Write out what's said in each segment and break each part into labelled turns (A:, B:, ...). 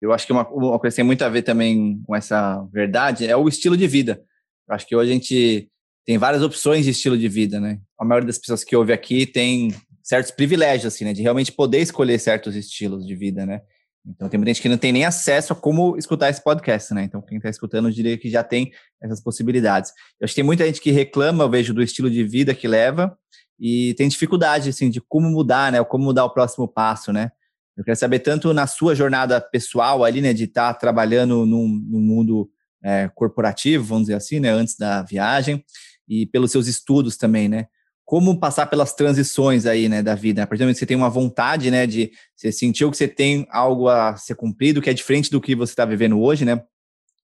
A: eu acho que uma, uma coisa que tem muito a ver também com essa verdade é o estilo de vida. Eu acho que hoje a gente tem várias opções de estilo de vida, né? A maioria das pessoas que ouve aqui tem certos privilégios, assim, né? De realmente poder escolher certos estilos de vida, né? Então tem muita gente que não tem nem acesso a como escutar esse podcast, né? Então quem está escutando eu diria que já tem essas possibilidades. Eu acho que tem muita gente que reclama, eu vejo, do estilo de vida que leva e tem dificuldade, assim, de como mudar, né? Como mudar o próximo passo, né? Eu quero saber tanto na sua jornada pessoal ali, né? De estar tá trabalhando num, num mundo é, corporativo, vamos dizer assim, né? Antes da viagem e pelos seus estudos também, né? como passar pelas transições aí, né, da vida. A partir do momento que você tem uma vontade, né, de você sentiu que você tem algo a ser cumprido, que é diferente do que você está vivendo hoje, né?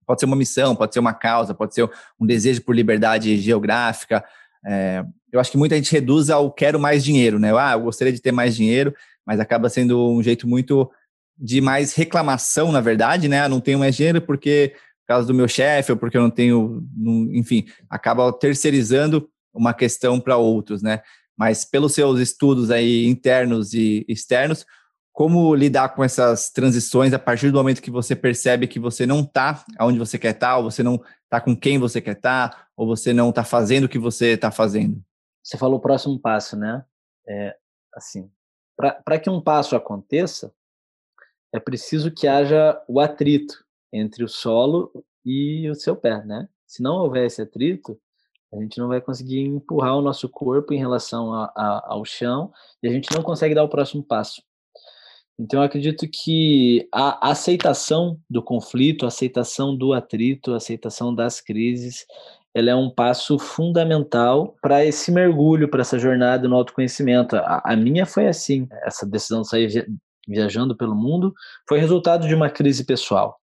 A: Pode ser uma missão, pode ser uma causa, pode ser um desejo por liberdade geográfica. É, eu acho que muita gente reduz ao quero mais dinheiro, né? Ah, eu gostaria de ter mais dinheiro, mas acaba sendo um jeito muito de mais reclamação, na verdade, né? Ah, não tenho mais dinheiro porque por causa do meu chefe ou porque eu não tenho, não, enfim, acaba terceirizando uma questão para outros, né? Mas pelos seus estudos aí internos e externos, como lidar com essas transições a partir do momento que você percebe que você não está onde você quer estar, tá, ou você não está com quem você quer estar, tá, ou você não está fazendo o que você está fazendo?
B: Você falou o próximo passo, né? É, assim, para que um passo aconteça, é preciso que haja o atrito entre o solo e o seu pé, né? Se não houver esse atrito, a gente não vai conseguir empurrar o nosso corpo em relação a, a, ao chão e a gente não consegue dar o próximo passo. Então, acredito que a aceitação do conflito, a aceitação do atrito, a aceitação das crises, ela é um passo fundamental para esse mergulho, para essa jornada no autoconhecimento. A, a, minha foi assim, essa decisão de sair viajando pelo mundo foi resultado de uma crise pessoal.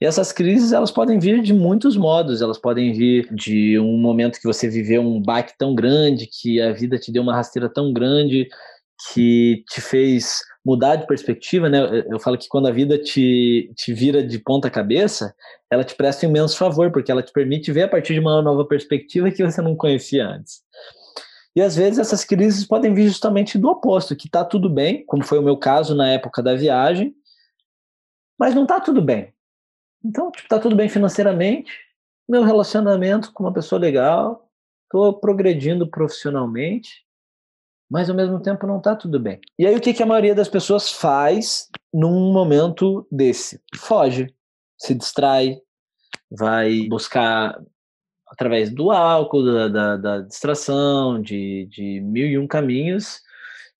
B: E essas crises, elas podem vir de muitos modos, elas podem vir de um momento que você viveu um baque tão grande, que a vida te deu uma rasteira tão grande, que te fez mudar de perspectiva, né? Eu falo que quando a vida te, te vira de ponta cabeça, ela te presta um imenso favor, porque ela te permite ver a partir de uma nova perspectiva que você não conhecia antes. E às vezes essas crises podem vir justamente do oposto, que tá tudo bem, como foi o meu caso na época da viagem, mas não tá tudo bem. Então, tipo, tá tudo bem financeiramente, meu relacionamento com uma pessoa legal, tô progredindo profissionalmente, mas ao mesmo tempo não tá tudo bem. E aí o que, que a maioria das pessoas faz num momento desse? Foge, se distrai, vai buscar através do álcool, da, da, da distração, de, de mil e um caminhos,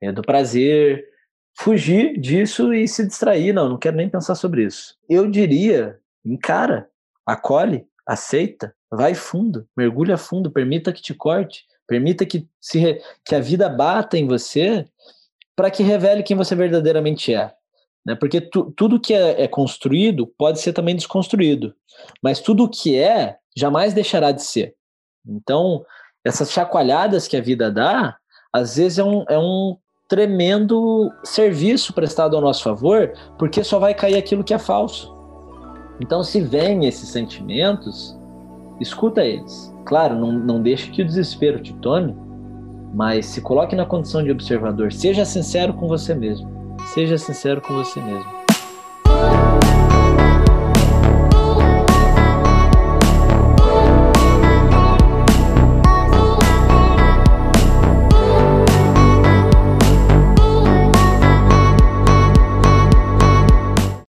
B: é, do prazer, fugir disso e se distrair. Não, não quero nem pensar sobre isso. Eu diria encara, acolhe, aceita, vai fundo, mergulha fundo, permita que te corte, permita que, se, que a vida bata em você para que revele quem você verdadeiramente é. Né? Porque tu, tudo que é, é construído pode ser também desconstruído, mas tudo que é jamais deixará de ser. Então, essas chacoalhadas que a vida dá, às vezes é um, é um tremendo serviço prestado ao nosso favor, porque só vai cair aquilo que é falso. Então, se vem esses sentimentos, escuta eles. Claro, não, não deixe que o desespero te tome, mas se coloque na condição de observador. Seja sincero com você mesmo. Seja sincero com você mesmo.